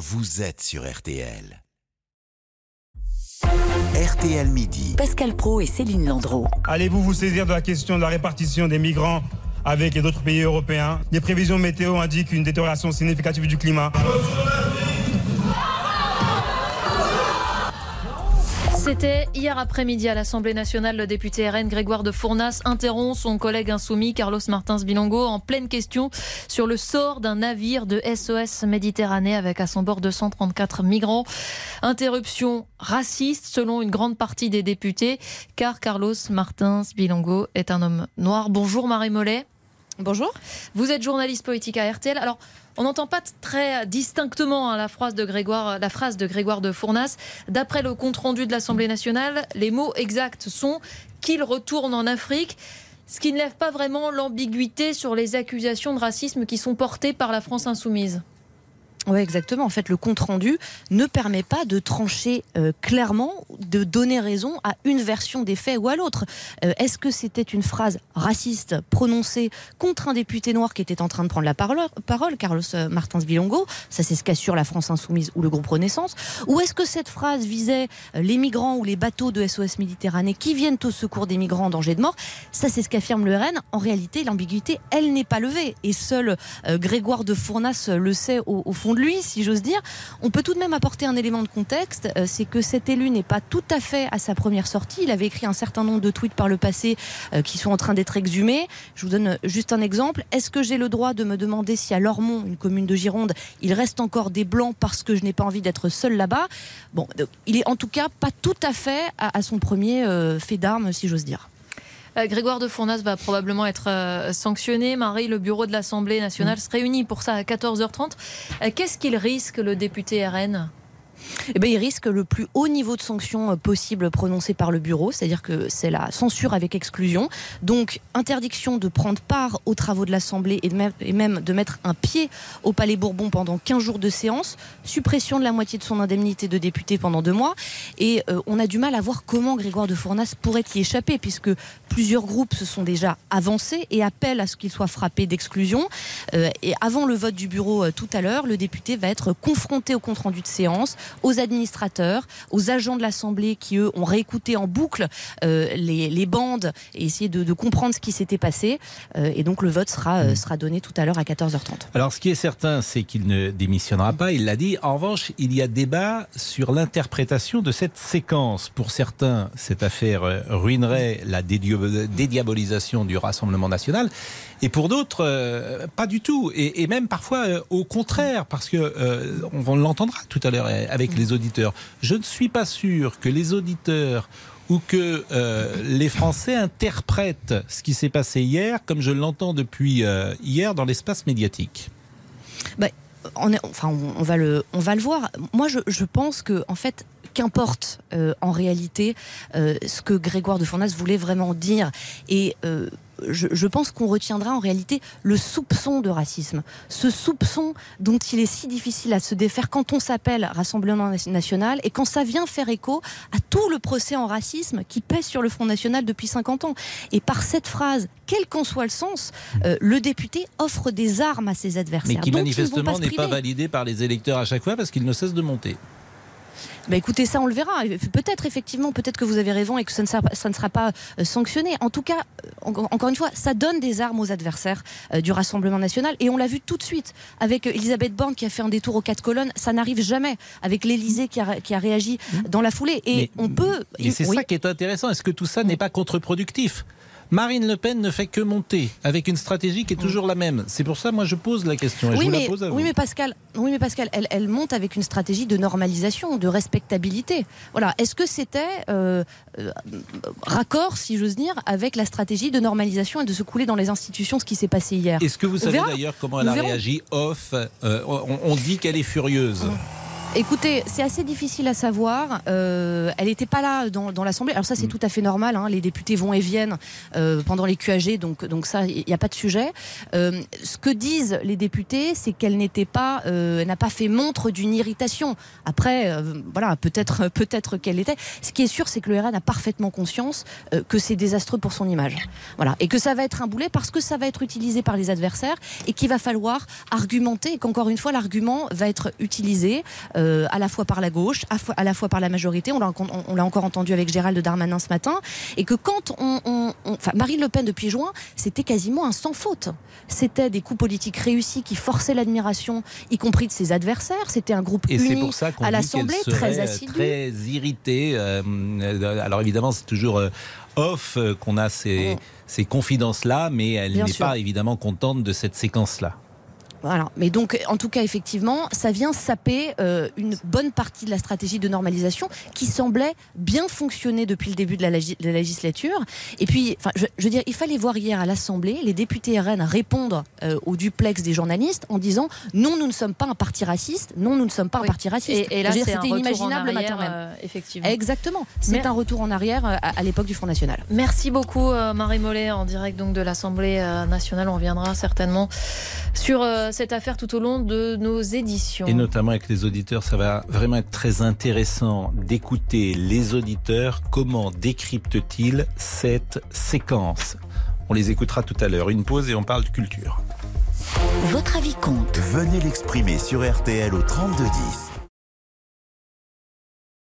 vous êtes sur RTL. RTL Midi. Pascal Pro et Céline Landreau. Allez-vous vous saisir de la question de la répartition des migrants avec les autres pays européens? Les prévisions météo indiquent une détérioration significative du climat. C'était hier après-midi à l'Assemblée nationale. Le député RN Grégoire de Fournas interrompt son collègue insoumis Carlos Martins Bilongo en pleine question sur le sort d'un navire de SOS Méditerranée avec à son bord 234 migrants. Interruption raciste selon une grande partie des députés car Carlos Martins Bilongo est un homme noir. Bonjour Marie Mollet. Bonjour. Vous êtes journaliste politique à RTL. Alors, on n'entend pas très distinctement hein, la, phrase de Grégoire, la phrase de Grégoire de Fournas. D'après le compte-rendu de l'Assemblée nationale, les mots exacts sont qu'il retourne en Afrique ce qui ne lève pas vraiment l'ambiguïté sur les accusations de racisme qui sont portées par la France insoumise. Oui, exactement. En fait, le compte-rendu ne permet pas de trancher euh, clairement, de donner raison à une version des faits ou à l'autre. Euh, est-ce que c'était une phrase raciste prononcée contre un député noir qui était en train de prendre la parole, Carlos euh, Martins Bilongo Ça, c'est ce qu'assure la France Insoumise ou le groupe Renaissance. Ou est-ce que cette phrase visait les migrants ou les bateaux de SOS Méditerranée qui viennent au secours des migrants en danger de mort? Ça, c'est ce qu'affirme le RN. En réalité, l'ambiguïté, elle n'est pas levée. Et seul Grégoire de Fournas le sait au, au fond de lui, si j'ose dire. On peut tout de même apporter un élément de contexte, euh, c'est que cet élu n'est pas tout à fait à sa première sortie. Il avait écrit un certain nombre de tweets par le passé euh, qui sont en train d'être exhumés. Je vous donne juste un exemple. Est-ce que j'ai le droit de me demander si à Lormont, une commune de Gironde, il reste encore des blancs parce que je n'ai pas envie d'être seul là-bas? Bon, il est en tout cas pas tout à fait à, son premier euh, fait d'armes, si j'ose dire. Euh, Grégoire de Fournas va probablement être euh, sanctionné. Marie, le bureau de l'Assemblée nationale mm. se réunit pour ça à 14h30. Euh, qu'est-ce qu'il risque, le député RN eh ben, il risque le plus haut niveau de sanction euh, possible prononcé par le bureau, c'est-à-dire que c'est la censure avec exclusion. Donc, interdiction de prendre part aux travaux de l'Assemblée et, même de mettre un pied au Palais Bourbon pendant 15 jours de séance, suppression de la moitié de son indemnité de député pendant deux mois. Et euh, on a du mal à voir comment Grégoire de Fournas pourrait y échapper, puisque plusieurs groupes se sont déjà avancés et appellent à ce qu'il soit frappé d'exclusion. Euh, et avant le vote du bureau tout à l'heure, le député va être confronté au compte-rendu de séance, aux administrateurs, aux agents de l'Assemblée qui, eux, ont réécouté en boucle euh, les, bandes et essayé de, comprendre ce qui s'était passé. Euh, et donc le vote sera, euh, sera donné tout à l'heure à 14h30. Alors ce qui est certain, c'est qu'il ne démissionnera pas, il l'a dit. En revanche, il y a débat sur l'interprétation de cette séquence. Pour certains, cette affaire ruinerait la dédiabolisation du Rassemblement national. Et pour d'autres, pas du tout. Et, même parfois au contraire, parce que on l'entendra tout à l'heure avec les auditeurs. Je ne suis pas sûr que les auditeurs ou que euh, les Français interprètent ce qui s'est passé hier comme je l'entends depuis euh, hier dans l'espace médiatique. Bah, on, enfin, on, va le, on va le voir. Moi, je, je pense que, en fait, qu'importe euh, en réalité ce que Grégoire de Fournas voulait vraiment dire. Et je, pense qu'on retiendra en réalité le soupçon de racisme. Ce soupçon dont il est si difficile à se défaire quand on s'appelle Rassemblement national et quand ça vient faire écho à tout le procès en racisme qui pèse sur le Front national depuis 50 ans. Et par cette phrase, quel qu'en soit le sens, euh, le député offre des armes à ses adversaires. Mais qui manifestement n'est pas validé par les électeurs à chaque fois parce qu'il ne cesse de monter. Bah écoutez, ça on le verra. Peut-être effectivement, peut-être que vous avez raison et que ça ne sera, ça ne sera pas euh, sanctionné. En tout cas, euh, encore une fois, ça donne des armes aux adversaires euh, du Rassemblement national et on l'a vu tout de suite avec Elisabeth Borne qui a fait un détour aux quatre colonnes. Ça n'arrive jamais avec l'Elysée qui a, qui a, réagi mmh. dans la foulée. Et on peut. Et c'est ça qui est intéressant. Est-ce que tout ça n'est pas contre-productif? Marine Le Pen ne fait que monter avec une stratégie qui est toujours la même. C'est pour ça, moi, je pose la question. oui, je mais, la pose à vous. oui, mais Pascal, oui, mais Pascal, elle, elle, monte avec une stratégie de normalisation, de respectabilité. Voilà. Est-ce que c'était euh, euh, raccord, si j'ose dire, avec la stratégie de normalisation et de se couler dans les institutions, ce qui s'est passé hier? Est-ce que vous savez d'ailleurs comment elle a réagi off euh, on, dit qu'elle est furieuse. Écoutez, c'est assez difficile à savoir. Euh, elle n'était pas là dans, dans l'Assemblée. Alors ça, c'est Mm. tout à fait normal. hein. Les députés vont et viennent euh, pendant les QAG, donc, donc ça, il n'y a pas de sujet. Euh, ce que disent les députés, c'est qu'elle n'était pas, elle n'a pas fait montre d'une irritation. Après, voilà, peut-être, peut-être qu'elle était. Ce qui est sûr, c'est que le RN a parfaitement conscience que c'est désastreux pour son image. Voilà, et que ça va être un boulet parce que ça va être utilisé par les adversaires et qu'il va falloir argumenter et qu'encore une fois, l'argument va être utilisé euh, à la fois par la gauche, à, la fois par la majorité. On l'a on- on l'a encore entendu avec Gérald Darmanin ce matin. Et que quand on. enfin, Marine Le Pen, depuis juin, c'était quasiment un sans faute. C'était des coups politiques réussis qui forçaient l'admiration, y compris de ses adversaires. C'était un groupe Et c'est uni pour ça qu'on à l'Assemblée, très euh, assidu. très irritée. euh, euh, alors évidemment, c'est toujours euh, off euh, qu'on a ces, Mm. ces confidences-là, mais elle n'est pas évidemment contente de cette séquence-là. Voilà. Mais donc, en tout cas, effectivement, ça vient saper euh, une bonne partie de la stratégie de normalisation qui semblait bien fonctionner depuis le début de la, lagi- de la législature. Et puis, enfin, je, je veux dire, il fallait voir hier à l'Assemblée les députés RN répondre euh, au duplex des journalistes en disant non, nous ne sommes pas un parti raciste, non, nous ne sommes pas Oui. un parti raciste. Et, et là, c'était en inimaginable le matin arrière, même. euh, effectivement. Exactement. C'est Mais- un retour en arrière euh, à, à l'époque du Front National. Merci beaucoup Marie Mollet en direct donc de l'Assemblée nationale. On reviendra certainement sur cette affaire tout au long de nos éditions. Et notamment avec les auditeurs, ça va vraiment être très intéressant d'écouter les auditeurs. Comment décryptent-ils cette séquence? On les écoutera tout à l'heure. Une pause et on parle de culture. Votre avis compte. Venez l'exprimer sur RTL au 3210.